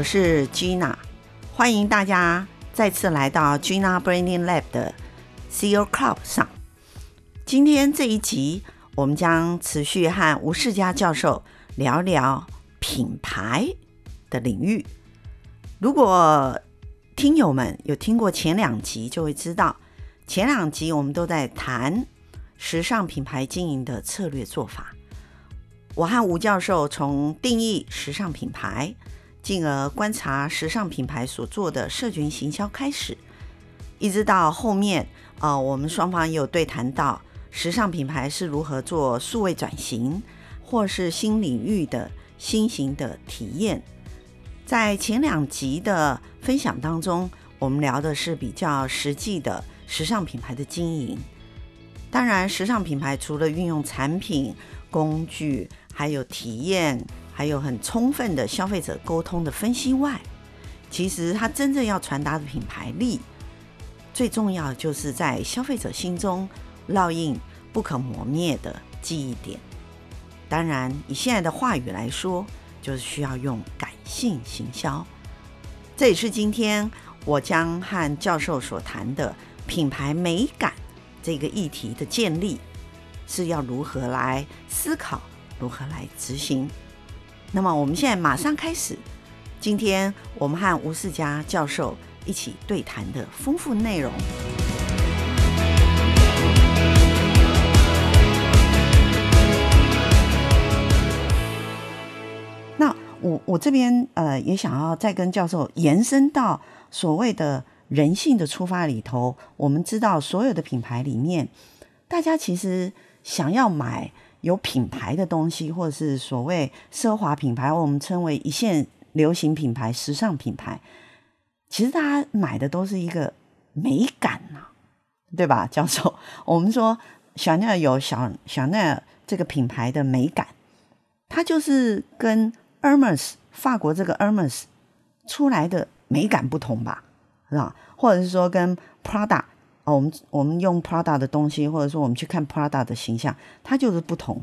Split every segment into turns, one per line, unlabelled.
我是 Gina，欢迎大家再次来到 Gina Branding Lab 的 CEO Club 上。今天这一集，我们将持续和吴世嘉教授聊聊品牌的领域。如果听友们有听过前两集，就会知道前两集我们都在谈时尚品牌经营的策略做法。我和吴教授从定义时尚品牌，进而观察时尚品牌所做的社群行销开始，一直到后面，呃，我们双方有对谈到时尚品牌是如何做数位转型，或是新领域的新型的体验。在前两集的分享当中，我们聊的是比较实际的时尚品牌的经营。当然，时尚品牌除了运用产品、工具，还有体验，还有很充分的消费者沟通的分析外，其实它真正要传达的品牌力，最重要就是在消费者心中烙印不可磨灭的记忆点。当然，以现在的话语来说，就是需要用感性行销，这也是今天我将和教授所谈的品牌美感这个议题的建立，是要如何来思考，如何来执行。那么我们现在马上开始，今天我们和吴世嘉教授一起对谈的丰富内容。那我我这边呃也想要再跟教授延伸到所谓的人性的出发里头，我们知道所有的品牌里面，大家其实想要买有品牌的东西，或者是所谓奢华品牌，我们称为一线流行品牌、时尚品牌，其实大家买的都是一个美感呐、对吧，教授？我们说香奈儿有小香奈儿这个品牌的美感，它就是跟 Hermes 法国这个 Hermes 出来的美感不同吧，是吧？或者是说跟 Prada 我们我们用 Prada 的东西，或者说我们去看 Prada 的形象，它就是不同。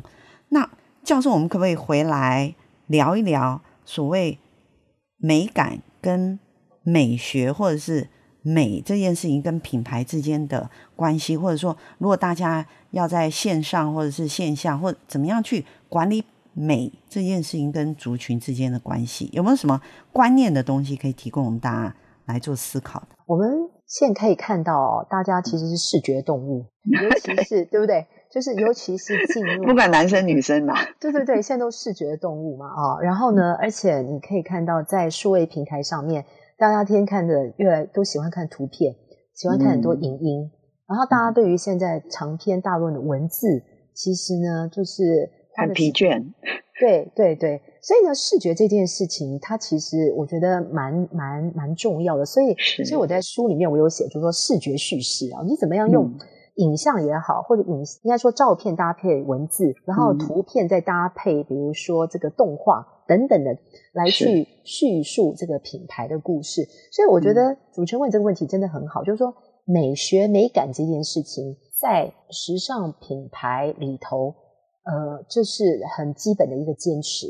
那教授，我们可不可以回来聊一聊所谓美感跟美学，或者是美这件事情跟品牌之间的关系？或者说，如果大家要在线上或者是线下，或怎么样去管理？美这件事情跟族群之间的关系，有没有什么观念的东西可以提供我们大家来做思考的？
我们现在可以看到，大家其实是视觉动物，尤其是对不对？就是尤其是进入
不管男生女生嘛，
对对对，现在都视觉动物嘛啊。然后呢，而且你可以看到，在数位平台上面，大家天天看的越来都喜欢看图片，喜欢看很多影音。嗯、然后大家对于现在长篇大论的文字，其实呢，就是。
很疲倦，
对对对，所以呢，视觉这件事情，它其实我觉得蛮蛮蛮重要的。所以，所以我在书里面我有写，就是说视觉叙事啊，你怎么样用影像也好，嗯、或者影应该说照片搭配文字，然后图片再搭配，比如说这个动画等等的，来去叙述这个品牌的故事。所以，我觉得主持人问这个问题真的很好，就是说美学美感这件事情，在时尚品牌里头。呃，这是很基本的一个坚持。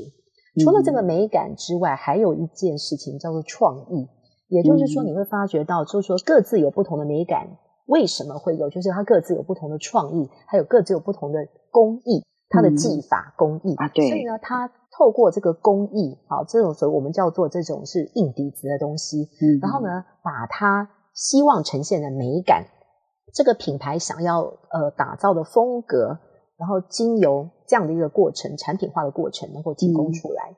除了这个美感之外，嗯、还有一件事情叫做创意。也就是说，你会发觉到，就是说各自有不同的美感，为什么会有？就是它各自有不同的创意，还有各自有不同的工艺，它的技法、嗯、工艺啊。对。所以呢，它透过这个工艺，好，这种所以我们叫做这种是硬底子的东西。嗯。然后呢，把它希望呈现的美感，这个品牌想要呃打造的风格。然后经由这样的一个过程，产品化的过程能够提供出来。嗯、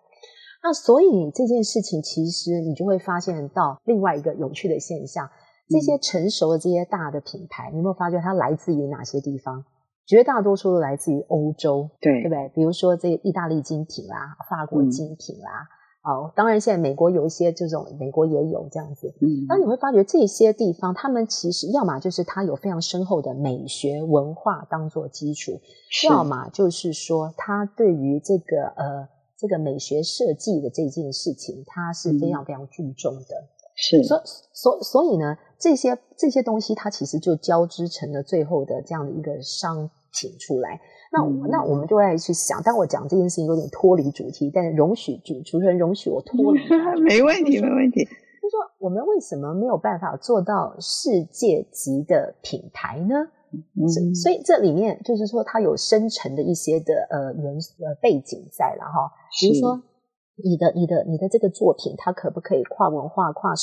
那所以这件事情，其实你就会发现到另外一个有趣的现象：嗯、这些成熟的这些大的品牌，你有没有发觉它来自于哪些地方？绝大多数都来自于欧洲，对，对不对？比如说这个意大利精品啦，法国精品啦。嗯哦，当然，现在美国有一些这种，美国也有这样子。嗯，那你会发觉这些地方，他们其实要么就是它有非常深厚的美学文化当做基础，是要么就是说它对于这个呃这个美学设计的这件事情，它是非常非常注重的。是，所所所以呢，这些这些东西它其实就交织成了最后的这样的一个商品出来。那、嗯、那我们就会去想，但我讲这件事情有点脱离主题，但是容许主主持人容许我脱离，
没问题，没问题。
就是说，我们为什么没有办法做到世界级的品牌呢？嗯、所以这里面就是说，它有深层的一些的呃原呃背景在了哈。比如说，你的你的你的这个作品，它可不可以跨文化、跨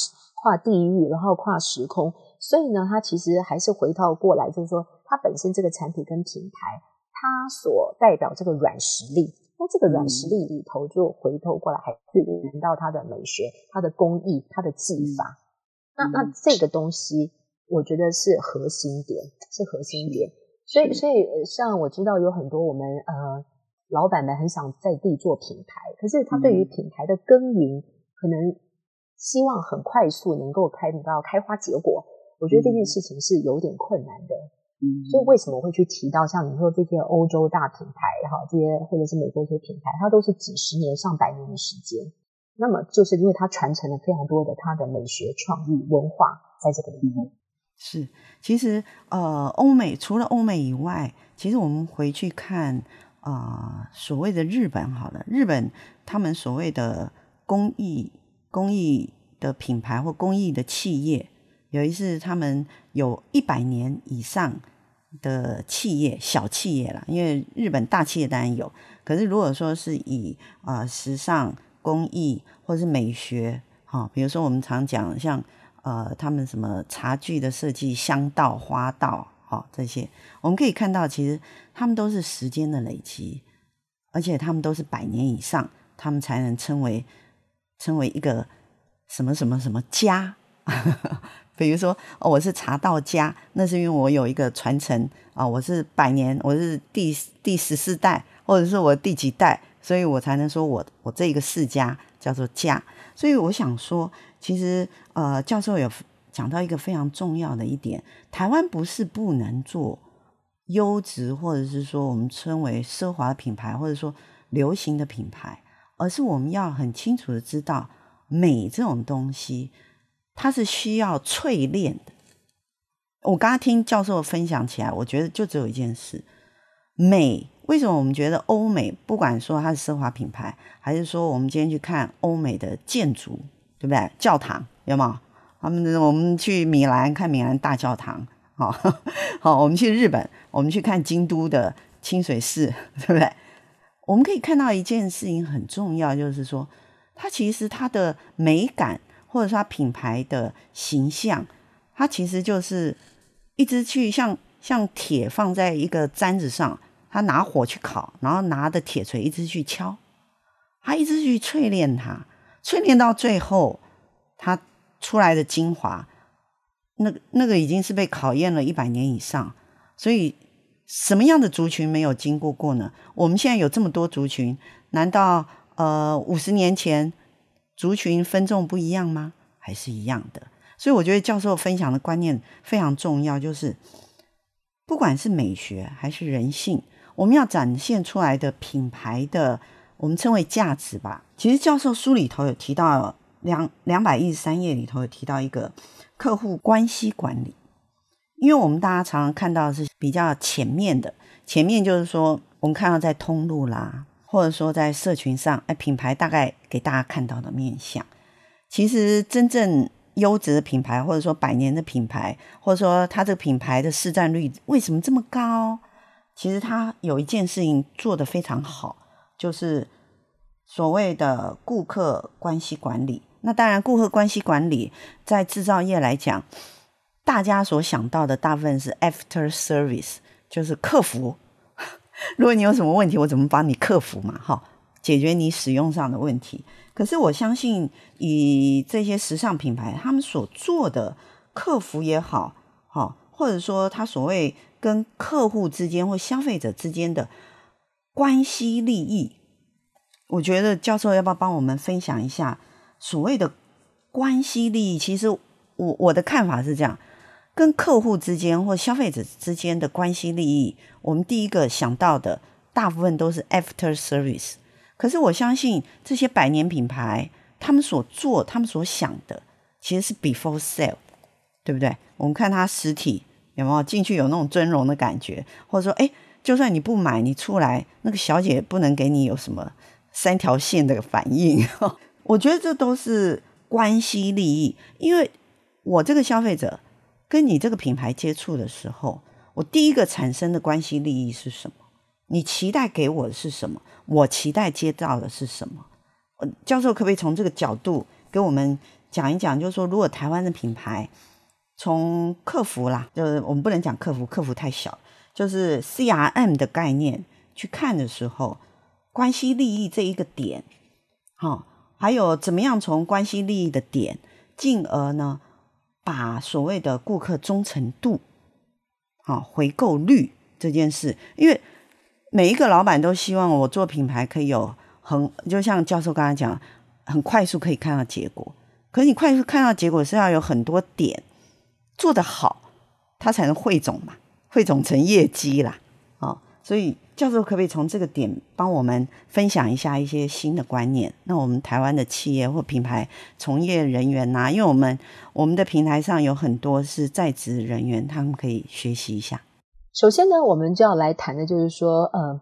跨地域，然后跨时空？所以呢，它其实还是回到过来，就是说，它本身这个产品跟品牌，它所代表这个软实力。那这个软实力里头，就回头过来还是谈到它的美学、它的工艺、它的技法。嗯、那那这个东西。我觉得是核心点，是核心点。所以，所以像我知道有很多我们呃老板们很想在地做品牌，可是他对于品牌的耕耘，可能希望很快速能够开到开花结果。我觉得这件事情是有点困难的。嗯，所以为什么会去提到像你说这些欧洲大品牌哈，这些或者是美国这些品牌，它都是几十年、上百年的时间。那么就是因为它传承了非常多的它的美学、创意、文化在这个里面。
是，其实呃，欧美除了欧美以外，其实我们回去看啊、呃，所谓的日本好了，日本他们所谓的工艺工艺的品牌或工艺的企业，有一次他们有一百年以上的企业小企业啦，因为日本大企业当然有，可是如果说是以啊、呃、时尚工艺或是美学，哈、比如说我们常讲像。呃，他们什么茶具的设计、香道、花道，哦，这些我们可以看到，其实他们都是时间的累积，而且他们都是百年以上，他们才能称为称为一个什么什么什么家。比如说，我是茶道家，那是因为我有一个传承啊，我是百年，我是第第十四代，或者是我第几代，所以我才能说我我这个世家叫做家。所以我想说。其实，呃，教授有讲到一个非常重要的一点，台湾不是不能做优质，或者是说我们称为奢华的品牌，或者说流行的品牌，而是我们要很清楚的知道，美这种东西，它是需要淬炼的。我刚刚听教授分享起来，我觉得就只有一件事：美。为什么我们觉得欧美，不管说它是奢华品牌，还是说我们今天去看欧美的建筑？对不对？教堂有吗？他们我们去米兰看米兰大教堂，好，好，我们去日本，我们去看京都的清水寺，对不对？我们可以看到一件事情很重要，就是说，它其实它的美感，或者说它品牌的形象，它其实就是一直去像像铁放在一个砧子上，它拿火去烤，然后拿着铁锤一直去敲，它一直去淬炼它。淬炼到最后，它出来的精华，那那个已经是被考验了一百年以上。所以，什么样的族群没有经过过呢？我们现在有这么多族群，难道呃五十年前族群分众不一样吗？还是一样的？所以我觉得教授分享的观念非常重要，就是不管是美学还是人性，我们要展现出来的品牌的。我们称为价值吧。其实教授书里头有提到两两百一十三页里头有提到一个客户关系管理，因为我们大家常常看到是比较前面的，前面就是说我们看到在通路啦，或者说在社群上，哎，品牌大概给大家看到的面相。其实真正优质的品牌，或者说百年的品牌，或者说它这个品牌的市占率为什么这么高？其实它有一件事情做得非常好。就是所谓的顾客关系管理。那当然，顾客关系管理在制造业来讲，大家所想到的大部分是 after service，就是客服。如果你有什么问题，我怎么帮你克服嘛？哈，解决你使用上的问题。可是我相信，以这些时尚品牌，他们所做的客服也好，哈，或者说他所谓跟客户之间或消费者之间的。关系利益，我觉得教授要不要帮我们分享一下所谓的关系利益？其实我我的看法是这样：跟客户之间或消费者之间的关系利益，我们第一个想到的大部分都是 after service。可是我相信这些百年品牌，他们所做、他们所想的，其实是 before sale，对不对？我们看它实体有没有进去有那种尊荣的感觉，或者说，哎。就算你不买，你出来那个小姐不能给你有什么三条线的反应。我觉得这都是关系利益，因为我这个消费者跟你这个品牌接触的时候，我第一个产生的关系利益是什么？你期待给我的是什么？我期待接到的是什么？教授可不可以从这个角度给我们讲一讲？就是说，如果台湾的品牌从客服啦，就是我们不能讲客服，客服太小，就是 CRM 的概念去看的时候，关系利益这一个点，好，还有怎么样从关系利益的点，进而呢，把所谓的顾客忠诚度，好，回购率这件事，因为。每一个老板都希望我做品牌可以有很，就像教授刚才讲，很快速可以看到结果。可是你快速看到结果是要有很多点做得好，它才能汇总嘛，汇总成业绩啦。哦，所以教授可不可以从这个点帮我们分享一下一些新的观念？那我们台湾的企业或品牌从业人员呐、啊，因为我们我们的平台上有很多是在职人员，他们可以学习一下。
首先呢，我们就要来谈的就是说，呃，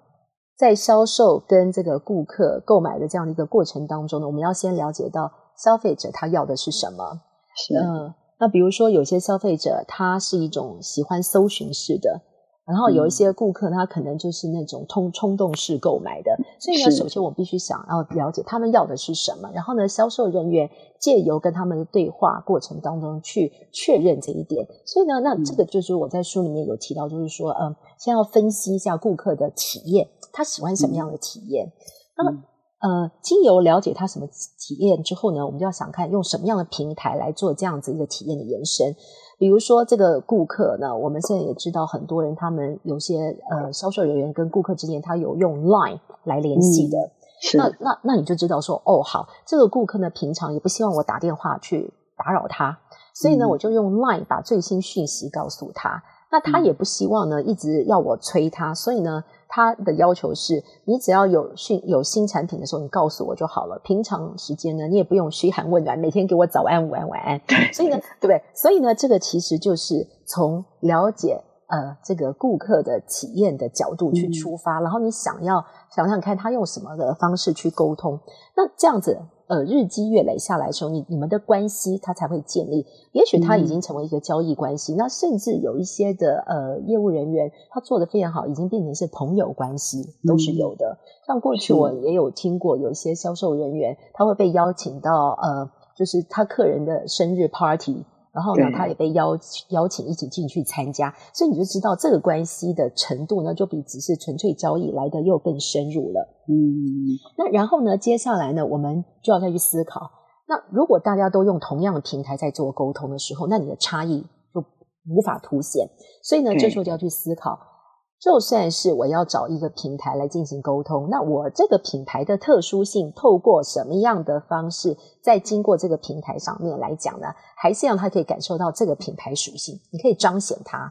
在销售跟这个顾客购买的这样的一个过程当中呢，我们要先了解到消费者他要的是什么。
是。
呃，那比如说有些消费者他是一种喜欢搜寻式的。然后有一些顾客，他可能就是那种冲冲动式购买的，所以呢，首先我必须想要了解他们要的是什么，然后呢，销售人员借由跟他们的对话过程当中去确认这一点。所以呢，那这个就是我在书里面有提到，就是说，嗯，先要分析一下顾客的体验，他喜欢什么样的体验。那么，呃，经由了解他什么体验之后呢，我们就要想看用什么样的平台来做这样子一个体验的延伸。比如说这个顾客呢，我们现在也知道很多人，他们有些呃销售人员跟顾客之间，他有用 Line 来联系的。嗯、那那那你就知道说，哦，好，这个顾客呢，平常也不希望我打电话去打扰他，所以呢，嗯、我就用 Line 把最新讯息告诉他。那他也不希望呢，一直要我催他，所以呢，他的要求是，你只要有新有新产品的时候，你告诉我就好了。平常时间呢，你也不用嘘寒问暖，每天给我早安、午安、晚安。所以呢，对不对？所以呢，这个其实就是从了解呃这个顾客的体验的角度去出发，嗯、然后你想要想想看他用什么的方式去沟通，那这样子。呃，日积月累下来的时候，你你们的关系它才会建立。也许他已经成为一个交易关系，嗯、那甚至有一些的呃业务人员，他做的非常好，已经变成是朋友关系，都是有的。嗯、像过去我也有听过，有一些销售人员他会被邀请到呃，就是他客人的生日 party。然后呢，他也被邀邀请一起进去参加，所以你就知道这个关系的程度呢，就比只是纯粹交易来的又更深入了。嗯，那然后呢，接下来呢，我们就要再去思考，那如果大家都用同样的平台在做沟通的时候，那你的差异就无法凸显。所以呢，这时候就要去思考。就算是我要找一个平台来进行沟通，那我这个品牌的特殊性，透过什么样的方式，在经过这个平台上面来讲呢？还是让他可以感受到这个品牌属性，你可以彰显它。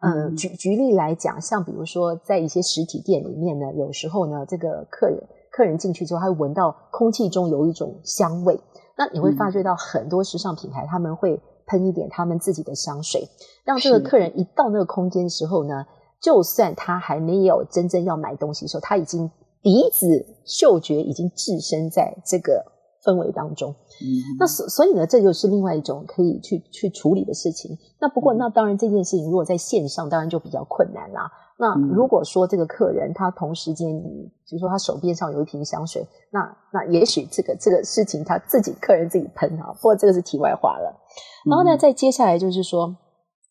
嗯，举举例来讲，像比如说在一些实体店里面呢，有时候呢，这个客人客人进去之后，他会闻到空气中有一种香味，那你会发觉到很多时尚品牌他们会喷一点他们自己的香水，让这个客人一到那个空间的时候呢。就算他还没有真正要买东西的时候，他已经鼻子嗅觉已经置身在这个氛围当中。嗯，那所所以呢，这就是另外一种可以去去处理的事情。那不过，那当然这件事情如果在线上，当然就比较困难啦。那如果说这个客人他同时间，比如说他手边上有一瓶香水，那那也许这个这个事情他自己客人自己喷哈。不过这个是题外话了。然后呢，再接下来就是说。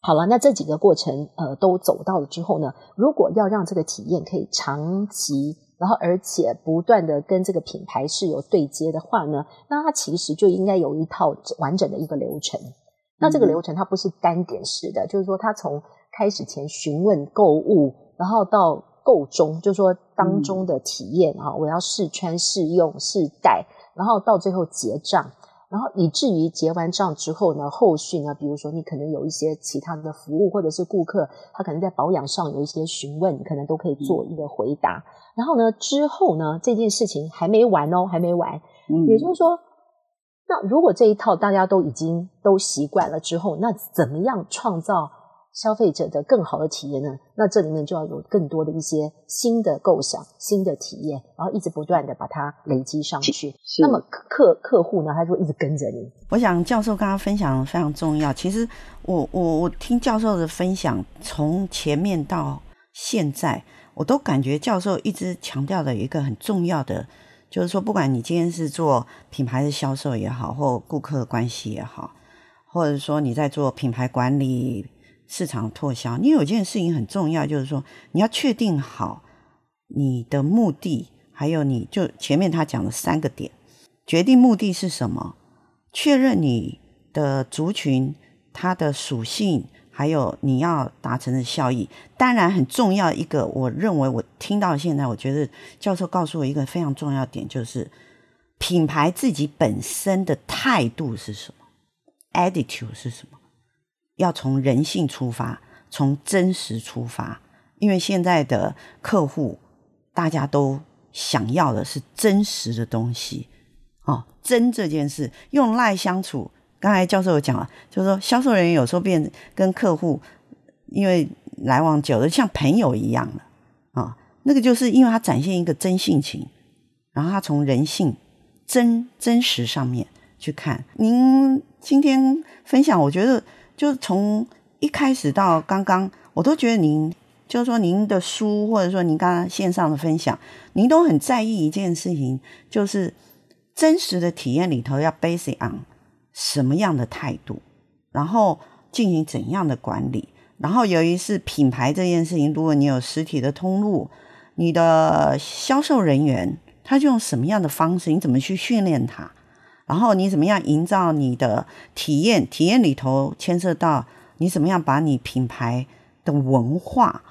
好了，那这几个过程呃都走到了之后呢，如果要让这个体验可以长期，然后而且不断的跟这个品牌是有对接的话呢，那它其实就应该有一套完整的一个流程。那这个流程它不是单点式的，就是说它从开始前询问购物，然后到购中，就是说当中的体验啊，我要试穿、试用、试戴，然后到最后结账。然后以至于结完账之后呢，后续呢，比如说你可能有一些其他的服务，或者是顾客他可能在保养上有一些询问，你可能都可以做一个回答。嗯、然后呢，之后呢，这件事情还没完哦，还没完。嗯，也就是说，那如果这一套大家都已经都习惯了之后，那怎么样创造消费者的更好的体验呢，那这里面就要有更多的一些新的构想、新的体验，然后一直不断的把它累积上去。那么客客户呢，他就会一直跟着你。
我想教授刚刚分享非常重要。其实我我我听教授的分享，从前面到现在，我都感觉教授一直强调的一个很重要的，就是说，不管你今天是做品牌的销售也好，或顾客关系也好，或者说你在做品牌管理。市场拓销，你有件事情很重要，就是说你要确定好你的目的，还有你就前面他讲的三个点，决定目的是什么，确认你的族群它的属性，还有你要达成的效益。当然很重要一个，我认为我听到现在，我觉得教授告诉我一个非常重要点，就是品牌自己本身的态度是什么，attitude 是什么。要从人性出发，从真实出发，因为现在的客户大家都想要的是真实的东西哦。真这件事，用赖相处，刚才教授有讲了，就是说销售人员有时候变跟客户，因为来往久了像朋友一样了啊、那个就是因为他展现一个真性情，然后他从人性真真实上面去看。您今天分享，我觉得。就从一开始到刚刚，我都觉得您，就是说您的书，或者说您刚刚线上的分享，您都很在意一件事情，就是真实的体验里头要 base on 什么样的态度，然后进行怎样的管理，然后由于是品牌这件事情，如果你有实体的通路，你的销售人员他就用什么样的方式，你怎么去训练他？然后你怎么样营造你的体验？体验里头牵涉到你怎么样把你品牌的文化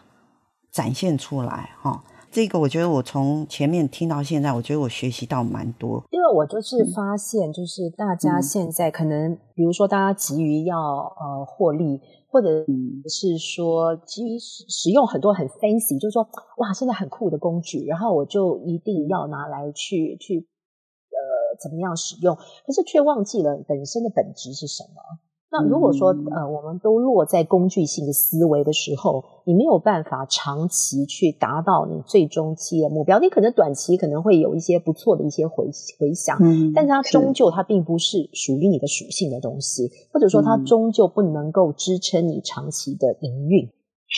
展现出来？哈，这个我觉得我从前面听到现在，我觉得我学习到蛮多。
因为我就是发现，就是大家现在可能，比如说大家急于要呃获利，或者是说急于使用很多很 fancy，就是说哇，现在很酷的工具，然后我就一定要拿来去去。怎么样使用？可是却忘记了本身的本质是什么。那如果说呃，我们都落在工具性的思维的时候，你没有办法长期去达到你最终期的目标。你可能短期可能会有一些不错的一些回回响，嗯，但是它终究它并不是属于你的属性的东西，或者说它终究不能够支撑你长期的营运。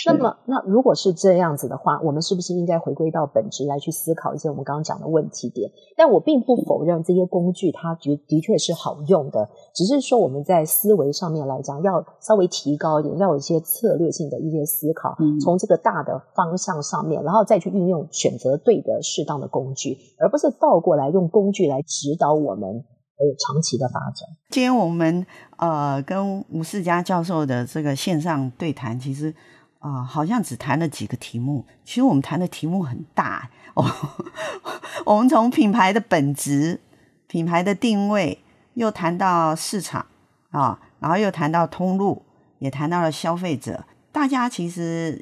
那么，那如果是这样子的话，我们是不是应该回归到本质来去思考一些我们刚刚讲的问题点？但我并不否认这些工具它的的确是好用的，只是说我们在思维上面来讲要稍微提高一点，要有一些策略性的一些思考，从这个大的方向上面，然后再去运用选择对的适当的工具，而不是倒过来用工具来指导我们有长期的发展。
今天我们呃跟吴世佳教授的这个线上对谈，其实。啊、好像只谈了几个题目，其实我们谈的题目很大哦。我们从品牌的本质、品牌的定位，又谈到市场啊，然后又谈到通路，也谈到了消费者。大家其实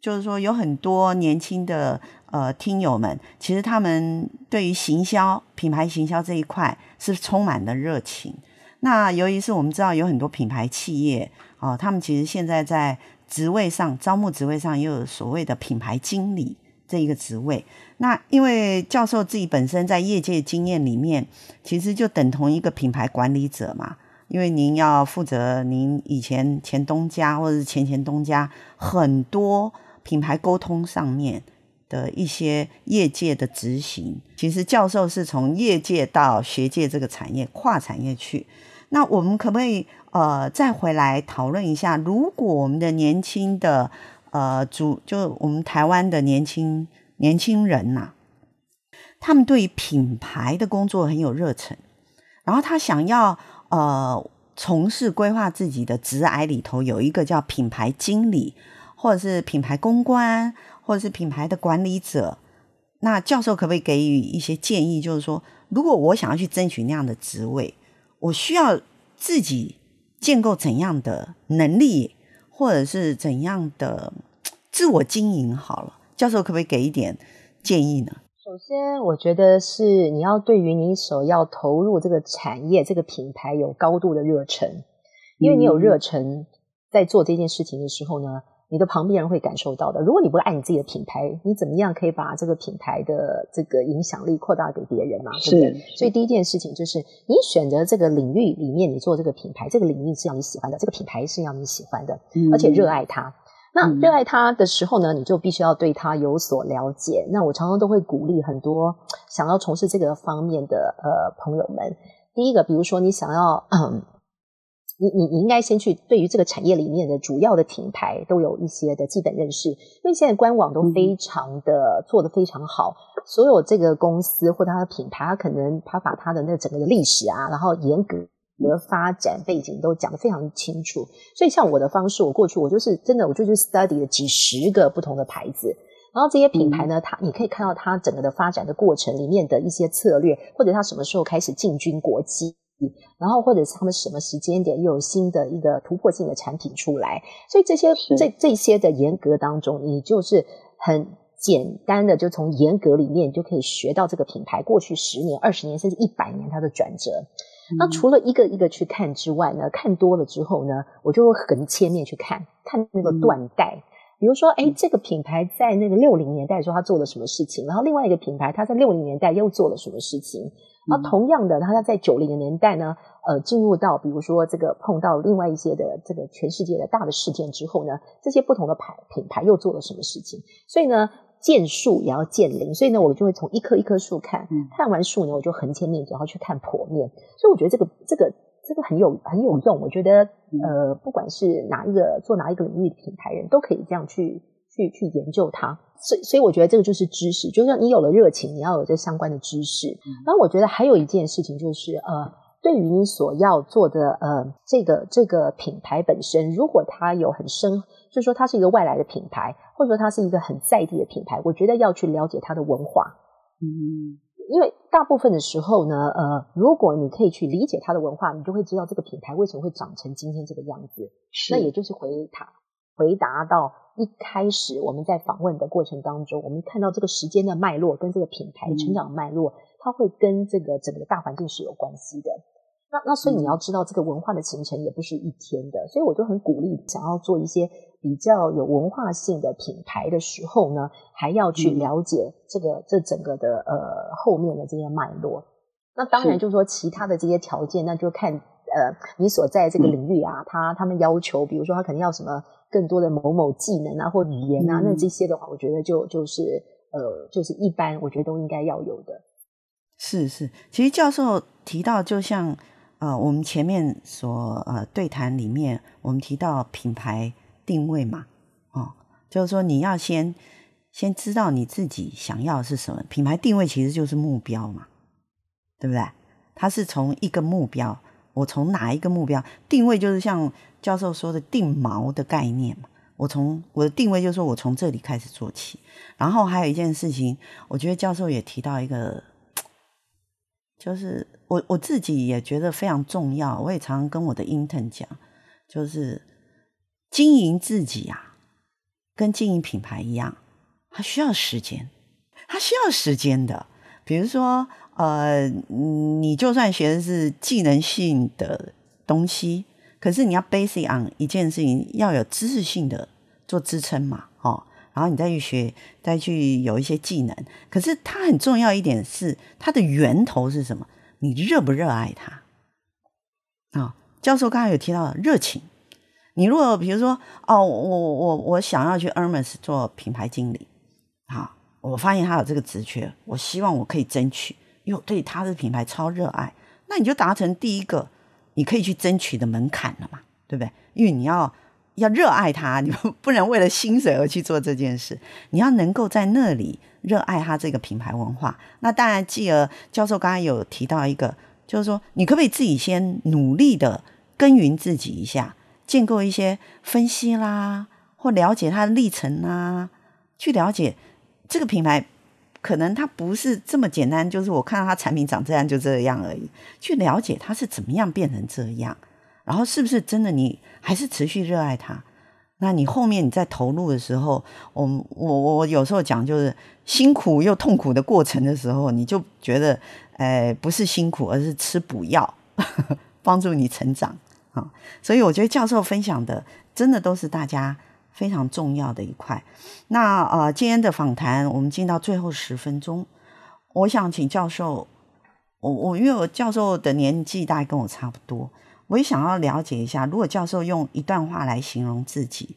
就是说，有很多年轻的呃听友们，其实他们对于行销、品牌行销这一块是充满了热情。那由于是我们知道有很多品牌企业啊、他们其实现在在。职位上招募职位上又有所谓的品牌经理这一个职位，那因为教授自己本身在业界经验里面，其实就等同一个品牌管理者嘛，因为您要负责您以前前东家或者是前前东家很多品牌沟通上面的一些业界的执行，其实教授是从业界到学界这个产业跨产业去。那我们可不可以呃再回来讨论一下？如果我们的年轻的呃主，就我们台湾的年轻年轻人呐、他们对于品牌的工作很有热忱，然后他想要呃从事规划自己的职涯里头有一个叫品牌经理，或者是品牌公关，或者是品牌的管理者。那教授可不可以给予一些建议？就是说，如果我想要去争取那样的职位，我需要自己建构怎样的能力，或者是怎样的自我经营？好了，教授可不可以给一点建议呢？
首先，我觉得是你要对于你所要投入这个产业、这个品牌有高度的热忱，因为你有热忱，在做这件事情的时候呢，你的旁边人会感受到的。如果你不爱你自己的品牌，你怎么样可以把这个品牌的这个影响力扩大给别人嘛？对不对？所以第一件事情就是，你选择这个领域里面，你做这个品牌，这个领域是要你喜欢的，这个品牌是要你喜欢的，而且热爱它。那热爱它的时候呢，你就必须要对它有所了解。那我常常都会鼓励很多想要从事这个方面的呃朋友们，第一个，比如说你想要嗯。你你你应该先去对于这个产业里面的主要的品牌都有一些的基本认识，因为现在官网都非常的做的非常好，所有这个公司或它的品牌，它可能它把它的那整个的历史啊，然后严格的发展背景都讲得非常清楚。所以像我的方式，我过去我就是真的我就去 study 了几十个不同的牌子，然后这些品牌呢，它你可以看到它整个的发展的过程里面的一些策略，或者它什么时候开始进军国际。然后，或者是他们什么时间点又有新的一个突破性的产品出来，所以这些这这些的严格当中，你就是很简单的就从严格里面就可以学到这个品牌过去十年、二十年甚至一百年它的转折。嗯。那除了一个一个去看之外呢，看多了之后呢，我就会横切面去看看那个断代。比如说，哎，这个品牌在那个六零年代的时候，他做了什么事情？然后另外一个品牌，他在六零年代又做了什么事情？那同样的，他在九零年代呢，呃，进入到比如说这个碰到另外一些的这个全世界的大的事件之后呢，这些不同的牌品牌又做了什么事情？所以呢，见树也要见林，所以呢，我就会从一棵一棵树看，看完树呢，我就横切面，然后去看剖面。所以我觉得这个这个这个很有很有用。我觉得呃，不管是哪一个做哪一个领域的品牌人都可以这样去去去研究它。所以，所以我觉得这个就是知识，就是说你有了热情，你要有这相关的知识。然后我觉得还有一件事情就是，呃，对于你所要做的呃这个这个品牌本身，如果它有很深，就是说它是一个外来的品牌，或者说它是一个很在地的品牌，我觉得要去了解它的文化。嗯，因为大部分的时候呢，呃，如果你可以去理解它的文化，你就会知道这个品牌为什么会长成今天这个样子。是，那也就是回答回答到。一开始我们在访问的过程当中，我们看到这个时间的脉络跟这个品牌成长的脉络，它会跟这个整个大环境是有关系的。那那所以你要知道，这个文化的形成也不是一天的。所以我就很鼓励想要做一些比较有文化性的品牌的时候呢，还要去了解这个这整个的呃后面的这些脉络。那当然就是说其他的这些条件，那就看呃你所在这个领域啊，他他们要求，比如说他肯定要什么。更多的某某技能啊，或语言啊，那这些的话，我觉得就就是呃，就是一般，我觉得都应该要有的。
是是，其实教授提到，就像呃，我们前面所呃对谈里面，我们提到品牌定位嘛，哦，就是说你要先先知道你自己想要的是什么。品牌定位其实就是目标嘛，对不对？它是从一个目标，我从哪一个目标定位，就是像。教授说的定锚的概念嘛，我从我的定位就是说我从这里开始做起，然后还有一件事情，我觉得教授也提到一个，就是我我自己也觉得非常重要，我也常常跟我的 intern 讲，就是经营自己啊，跟经营品牌一样，它需要时间，它需要时间的。比如说，呃，你就算学的是技能性的东西。可是你要 basic on 一件事情，要有知识性的做支撑嘛，哦，然后你再去学，再去有一些技能。可是它很重要一点是，它的源头是什么？你热不热爱它？啊、教授刚才有提到热情。你如果比如说，哦，我我我想要去 Hermes 做品牌经理，好、我发现他有这个职缺，我希望我可以争取，因为我对他的品牌超热爱，那你就达成第一个。你可以去争取的门槛了嘛，对不对？因为你要要热爱它，你 不能为了薪水而去做这件事。你要能够在那里热爱它这个品牌文化。那当然，继而教授刚才有提到一个，就是说，你可不可以自己先努力的耕耘自己一下，建构一些分析啦，或了解它的历程啦，去了解这个品牌。可能它不是这么简单，就是我看到它产品长这样就这样而已。去了解它是怎么样变成这样，然后是不是真的你还是持续热爱它？那你后面你在投入的时候，我我我有时候讲就是辛苦又痛苦的过程的时候，你就觉得，哎，不是辛苦，而是吃补药，帮助你成长。啊。所以我觉得教授分享的真的都是大家非常重要的一块。那呃，今天的访谈我们进到最后十分钟，我想请教授，我我因为我教授的年纪大概跟我差不多，我也想要了解一下，如果教授用一段话来形容自己，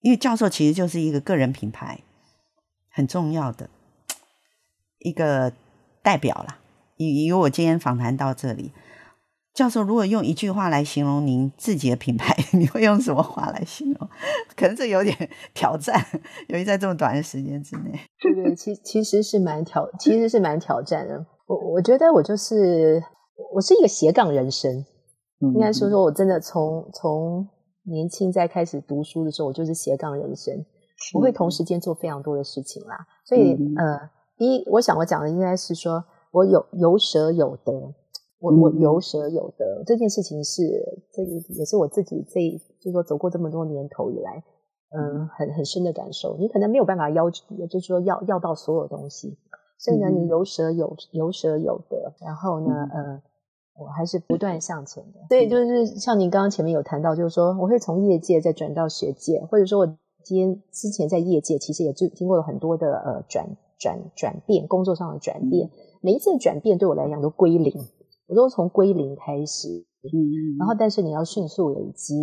因为教授其实就是一个个人品牌很重要的一个代表啦。以以我今天访谈到这里，教授如果用一句话来形容您自己的品牌，你会用什么话来形容？可能这有点挑战，由于在这么短的时间之内。
对对，其其实是蛮挑，其实是蛮挑战的。我我觉得我就是我是一个斜杠人生，嗯、应该说说我真的从从年轻在开始读书的时候，我就是斜杠人生，我会同时间做非常多的事情啦。所以、嗯、呃，第一，我想我讲的应该是说。我有有舍有得，我我有舍有得、嗯、这件事情是这也是我自己这就是说走过这么多年头以来，嗯，很很深的感受。你可能没有办法要求，就是说要要到所有东西，所以呢，你有舍有有舍有得，然后呢，嗯、呃，我还是不断向前的。所以就是像您刚刚前面有谈到，就是说我会从业界再转到学界，或者说我今天之前在业界其实也就经过了很多的呃转转转变，工作上的转变。嗯每一次的转变对我来讲都归零，我都从归零开始，嗯，然后但是你要迅速累积，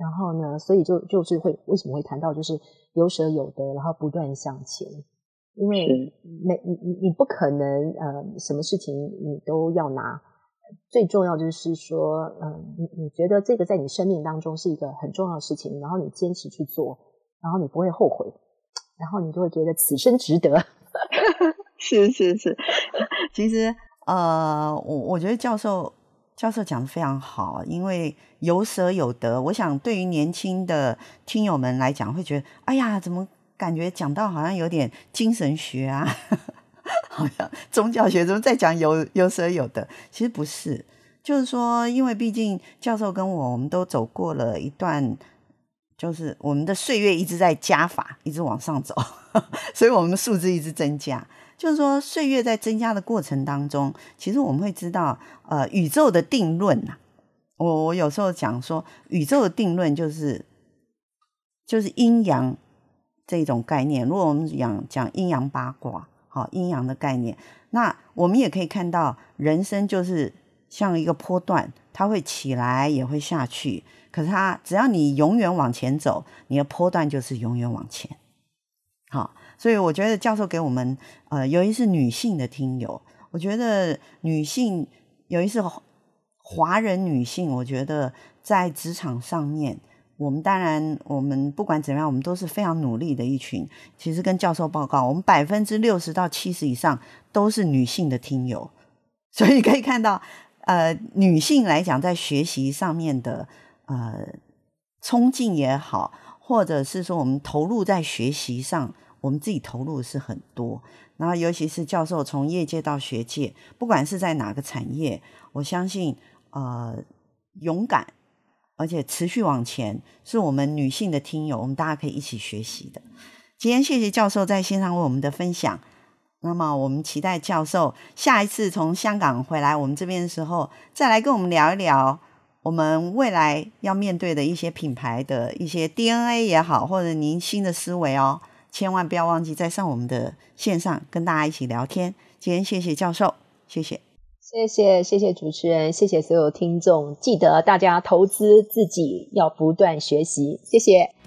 然后呢，所以就就是会为什么会谈到就是有舍有得，然后不断向前，因为每你你你不可能呃什么事情你都要拿，最重要就是说，嗯、呃，你你觉得这个在你生命当中是一个很重要的事情，然后你坚持去做，然后你不会后悔，然后你就会觉得此生值得。
是是是，其实呃，我我觉得教授教授讲的非常好，因为有舍有得。我想对于年轻的听友们来讲，会觉得哎呀，怎么感觉讲到好像有点精神学啊，好像宗教学怎么在讲有有舍有得？其实不是，就是说，因为毕竟教授跟我，我们都走过了一段，就是我们的岁月一直在加法，一直往上走，所以我们的数字一直增加。就是说，岁月在增加的过程当中，其实我们会知道，呃，宇宙的定论呐、我我有时候讲说，宇宙的定论就是就是阴阳这种概念。如果我们讲讲阴阳八卦，好，阴阳的概念，那我们也可以看到，人生就是像一个波段，它会起来也会下去。可是它只要你永远往前走，你的波段就是永远往前。好。所以我觉得教授给我们，呃，尤其是女性的听友，我觉得女性，尤其是华人女性，我觉得在职场上面，我们当然，我们不管怎么样，我们都是非常努力的一群。其实跟教授报告，我们百分之六十到七十以上都是女性的听友，所以可以看到，呃，女性来讲，在学习上面的呃冲劲也好，或者是说我们投入在学习上。我们自己投入的是很多，然后尤其是教授从业界到学界，不管是在哪个产业，我相信呃勇敢而且持续往前，是我们女性的听友，我们大家可以一起学习的。今天谢谢教授在线上为我们的分享，那么我们期待教授下一次从香港回来我们这边的时候，再来跟我们聊一聊我们未来要面对的一些品牌的一些 DNA 也好，或者您新的思维哦。千万不要忘记再上我们的线上跟大家一起聊天。今天谢谢教授，谢谢，
谢谢谢谢主持人，谢谢所有听众。记得大家投资自己要不断学习，谢谢。